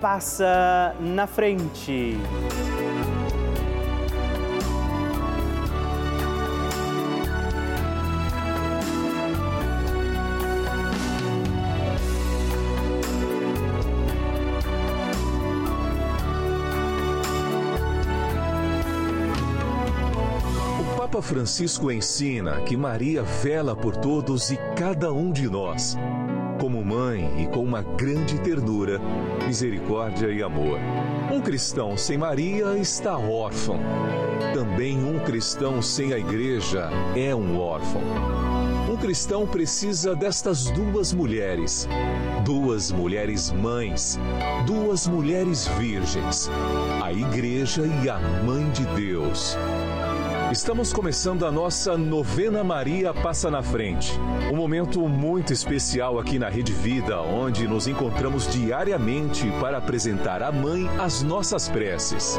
passa na frente. O Papa Francisco ensina que Maria vela por todos e cada um de nós com uma grande ternura, misericórdia e amor. Um cristão sem Maria está órfão. Também um cristão sem a igreja é um órfão. Um cristão precisa destas duas mulheres, duas mulheres mães, duas mulheres virgens, a igreja e a mãe de Deus. Estamos começando a nossa novena Maria Passa na Frente. Um momento muito especial aqui na Rede Vida, onde nos encontramos diariamente para apresentar à Mãe as nossas preces.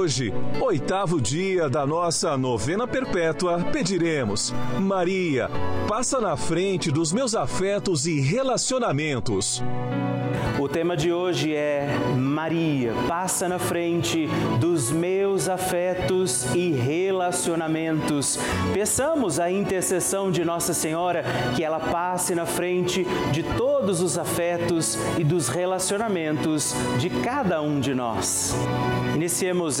Hoje, oitavo dia da nossa novena perpétua, pediremos: Maria, passa na frente dos meus afetos e relacionamentos. O tema de hoje é Maria, passa na frente dos meus afetos e relacionamentos. Peçamos a intercessão de Nossa Senhora que ela passe na frente de todos os afetos e dos relacionamentos de cada um de nós. Iniciemos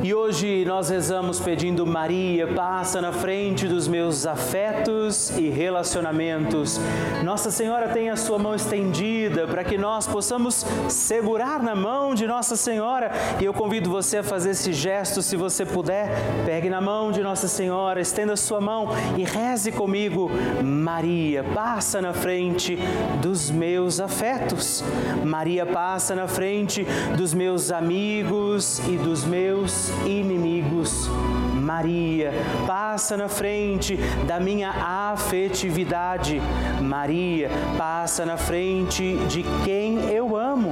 E hoje nós rezamos pedindo Maria, passa na frente dos meus afetos e relacionamentos. Nossa Senhora tem a sua mão estendida para que nós possamos segurar na mão de Nossa Senhora. E eu convido você a fazer esse gesto, se você puder. Pegue na mão de Nossa Senhora, estenda sua mão e reze comigo. Maria, passa na frente dos meus afetos. Maria, passa na frente dos meus amigos e dos meus inimigos. Maria, passa na frente da minha afetividade. Maria, passa na frente de quem eu amo.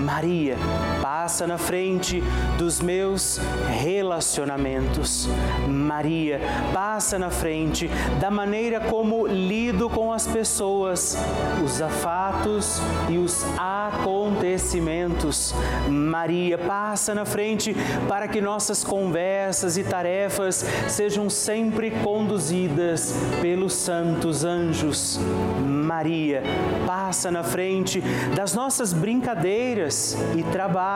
Maria, passa na frente dos meus relacionamentos. Maria, passa na frente da maneira como lido com as pessoas, os afatos e os acontecimentos. Maria, passa na frente para que nossas conversas e tarefas sejam sempre conduzidas pelos santos anjos. Maria, passa na frente das nossas brincadeiras e trabalhos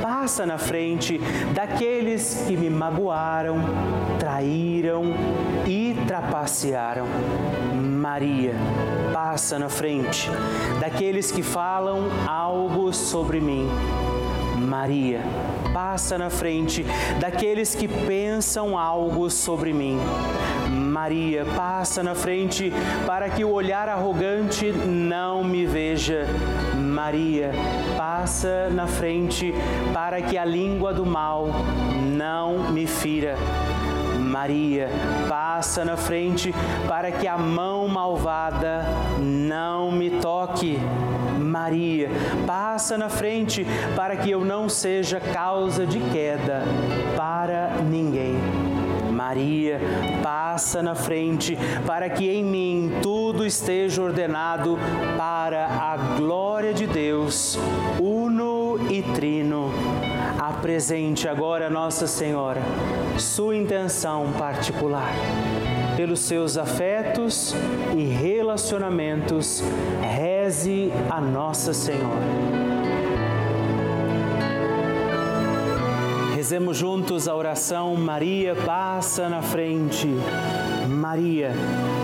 passa na frente daqueles que me magoaram, traíram e trapacearam. Maria, passa na frente daqueles que falam algo sobre mim. Maria, passa na frente daqueles que pensam algo sobre mim. Maria, passa na frente para que o olhar arrogante não me veja. Maria, passa na frente para que a língua do mal não me fira. Maria, passa na frente para que a mão malvada não me toque. Maria, passa na frente para que eu não seja causa de queda para ninguém. Maria, passa na frente para que em mim tudo esteja ordenado para a glória de Deus, uno e trino. Apresente agora, Nossa Senhora, sua intenção particular pelos seus afetos e relacionamentos, reze a Nossa Senhora. Rezemos juntos a oração Maria passa na frente. Maria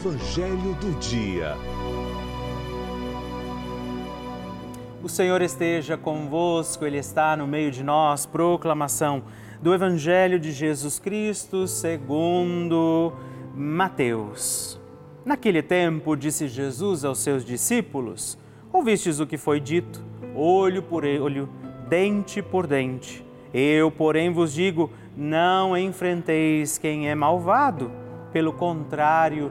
Evangelho do Dia. O Senhor esteja convosco, Ele está no meio de nós. Proclamação do Evangelho de Jesus Cristo segundo Mateus. Naquele tempo, disse Jesus aos seus discípulos: Ouvistes o que foi dito, olho por olho, dente por dente. Eu, porém, vos digo: não enfrenteis quem é malvado. Pelo contrário,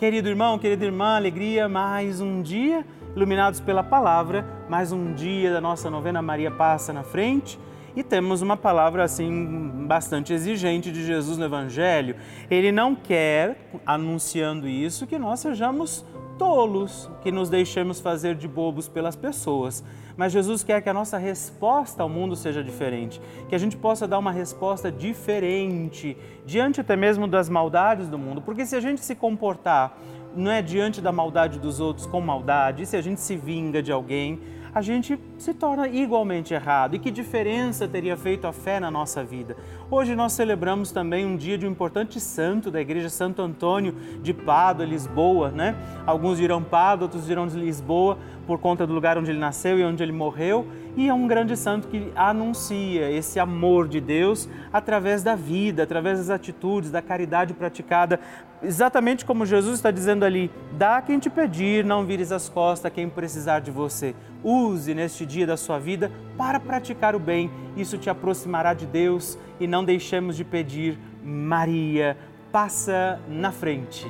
Querido irmão, querida irmã, alegria, mais um dia iluminados pela palavra, mais um dia da nossa novena Maria Passa na Frente. E temos uma palavra assim bastante exigente de Jesus no Evangelho. Ele não quer, anunciando isso, que nós sejamos tolos que nos deixemos fazer de bobos pelas pessoas. Mas Jesus quer que a nossa resposta ao mundo seja diferente, que a gente possa dar uma resposta diferente diante até mesmo das maldades do mundo, porque se a gente se comportar não é diante da maldade dos outros com maldade, se a gente se vinga de alguém, a gente se torna igualmente errado. E que diferença teria feito a fé na nossa vida? Hoje nós celebramos também um dia de um importante santo da Igreja Santo Antônio de Pádua, Lisboa, né? Alguns dirão Pádua, outros dirão de Lisboa, por conta do lugar onde ele nasceu e onde ele morreu. E é um grande santo que anuncia esse amor de Deus através da vida, através das atitudes, da caridade praticada, exatamente como Jesus está dizendo ali: dá quem te pedir, não vires as costas a quem precisar de você. Use neste dia da sua vida para praticar o bem, isso te aproximará de Deus e não deixemos de pedir, Maria, passa na frente.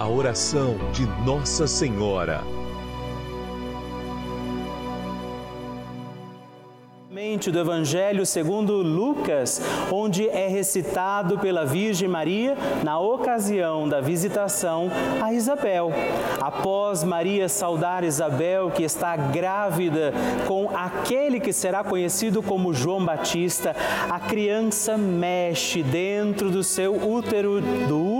A oração de Nossa Senhora. Do Evangelho segundo Lucas, onde é recitado pela Virgem Maria na ocasião da visitação a Isabel. Após Maria saudar Isabel, que está grávida com aquele que será conhecido como João Batista, a criança mexe dentro do seu útero, do útero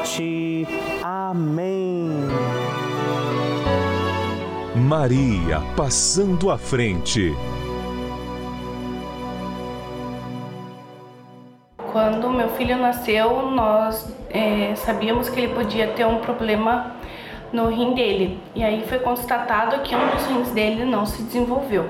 morte. Amém. Maria passando à frente. Quando meu filho nasceu, nós é, sabíamos que ele podia ter um problema no rim dele. E aí foi constatado que um dos rins dele não se desenvolveu.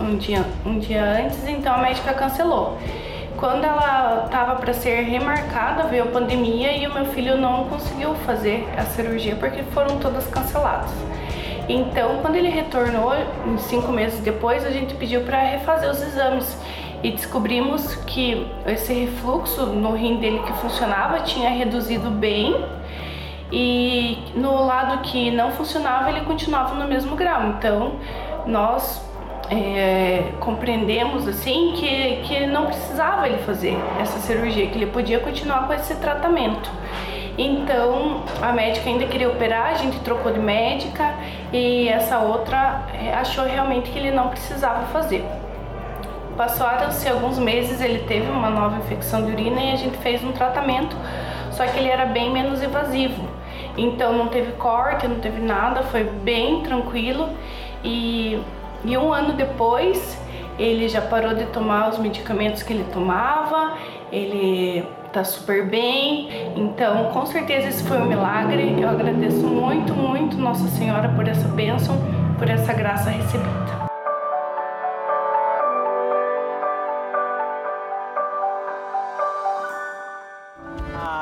um dia, um dia antes, então a médica cancelou. Quando ela estava para ser remarcada, veio a pandemia e o meu filho não conseguiu fazer a cirurgia porque foram todas canceladas. Então, quando ele retornou, cinco meses depois, a gente pediu para refazer os exames e descobrimos que esse refluxo no rim dele que funcionava tinha reduzido bem e no lado que não funcionava ele continuava no mesmo grau. Então nós é, compreendemos assim que, que não precisava ele fazer essa cirurgia, que ele podia continuar com esse tratamento. Então a médica ainda queria operar, a gente trocou de médica e essa outra é, achou realmente que ele não precisava fazer. Passaram-se alguns meses, ele teve uma nova infecção de urina e a gente fez um tratamento, só que ele era bem menos invasivo. Então não teve corte, não teve nada, foi bem tranquilo. E, e um ano depois ele já parou de tomar os medicamentos que ele tomava, ele tá super bem. Então, com certeza esse foi um milagre. Eu agradeço muito, muito Nossa Senhora por essa bênção, por essa graça recebida.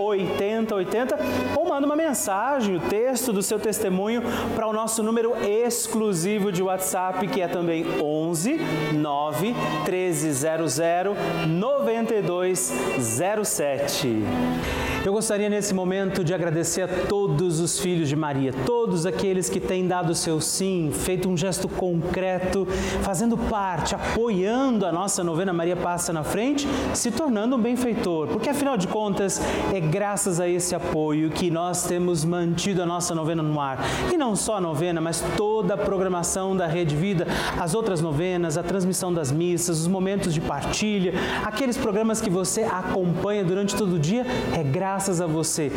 8080 ou manda uma mensagem, o texto do seu testemunho para o nosso número exclusivo de WhatsApp, que é também 11 9 1300 9207. Eu gostaria nesse momento de agradecer a todos os filhos de Maria, todos aqueles que têm dado o seu sim, feito um gesto concreto, fazendo parte, apoiando a nossa novena Maria Passa na Frente, se tornando um benfeitor, porque afinal de contas é graças a esse apoio que nós temos mantido a nossa novena no ar. E não só a novena, mas toda a programação da Rede Vida, as outras novenas, a transmissão das missas, os momentos de partilha, aqueles programas que você acompanha durante todo o dia, é graças a você.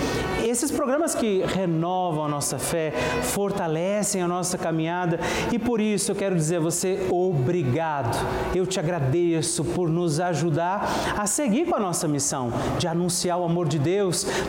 Esses programas que renovam a nossa fé, fortalecem a nossa caminhada e por isso eu quero dizer a você obrigado. Eu te agradeço por nos ajudar a seguir com a nossa missão de anunciar o amor de Deus,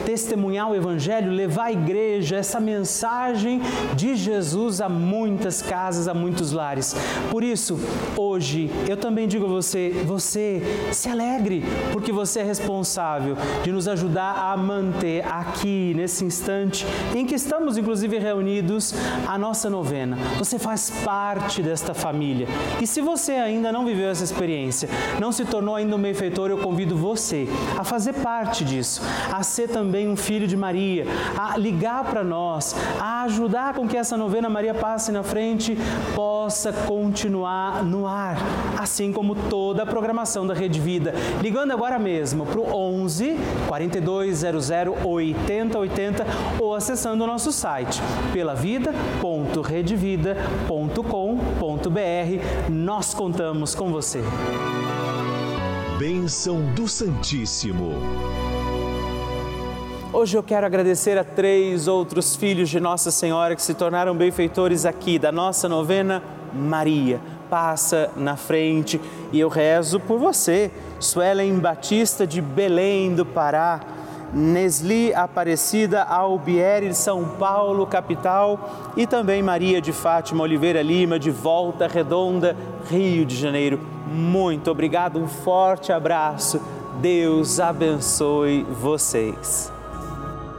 testemunhar o Evangelho, levar à igreja essa mensagem de Jesus a muitas casas, a muitos lares. Por isso, hoje eu também digo a você: você se alegre, porque você é responsável de nos ajudar a manter aqui, nesse instante em que estamos, inclusive, reunidos, a nossa novena. Você faz parte desta família. E se você ainda não viveu essa experiência, não se tornou ainda um benfeitor, eu convido você a fazer parte disso, a ser também um filho de Maria, a ligar para nós, a ajudar com que essa novena Maria passe na frente possa continuar no ar, assim como toda a programação da Rede Vida. Ligando agora mesmo para o 11 42 008080 ou acessando o nosso site pelavida.redevida.com.br. Nós contamos com você. Bênção do Santíssimo. Hoje eu quero agradecer a três outros filhos de Nossa Senhora que se tornaram benfeitores aqui da nossa novena Maria. Passa na frente e eu rezo por você, Suelen Batista de Belém do Pará. Nesli Aparecida Albieri de São Paulo, capital, e também Maria de Fátima Oliveira Lima, de Volta Redonda, Rio de Janeiro. Muito obrigado, um forte abraço. Deus abençoe vocês.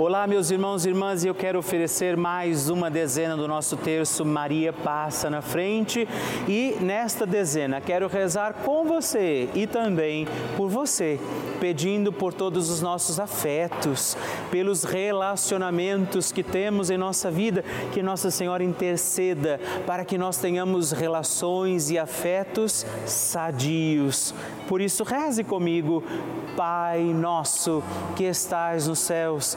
Olá, meus irmãos e irmãs, eu quero oferecer mais uma dezena do nosso terço Maria Passa na Frente. E nesta dezena quero rezar com você e também por você, pedindo por todos os nossos afetos, pelos relacionamentos que temos em nossa vida, que Nossa Senhora interceda para que nós tenhamos relações e afetos sadios. Por isso, reze comigo, Pai nosso que estais nos céus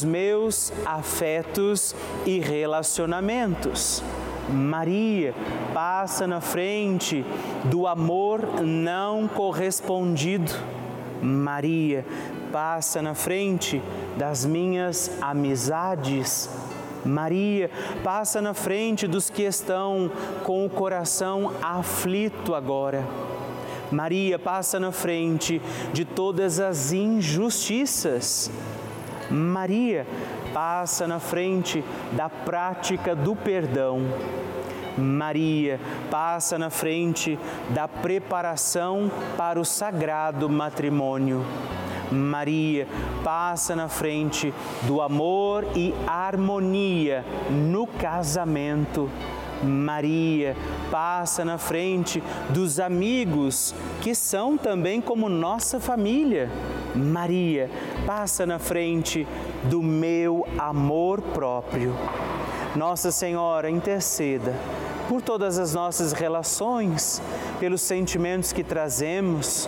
meus afetos e relacionamentos. Maria passa na frente do amor não correspondido. Maria passa na frente das minhas amizades. Maria passa na frente dos que estão com o coração aflito agora. Maria passa na frente de todas as injustiças. Maria passa na frente da prática do perdão. Maria passa na frente da preparação para o sagrado matrimônio. Maria passa na frente do amor e harmonia no casamento. Maria passa na frente dos amigos que são também como nossa família. Maria passa na frente do meu amor próprio. Nossa Senhora, interceda por todas as nossas relações, pelos sentimentos que trazemos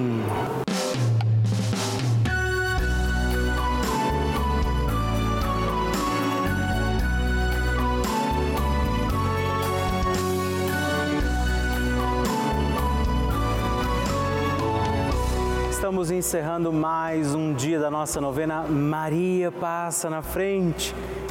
Estamos encerrando mais um dia da nossa novena Maria Passa na Frente.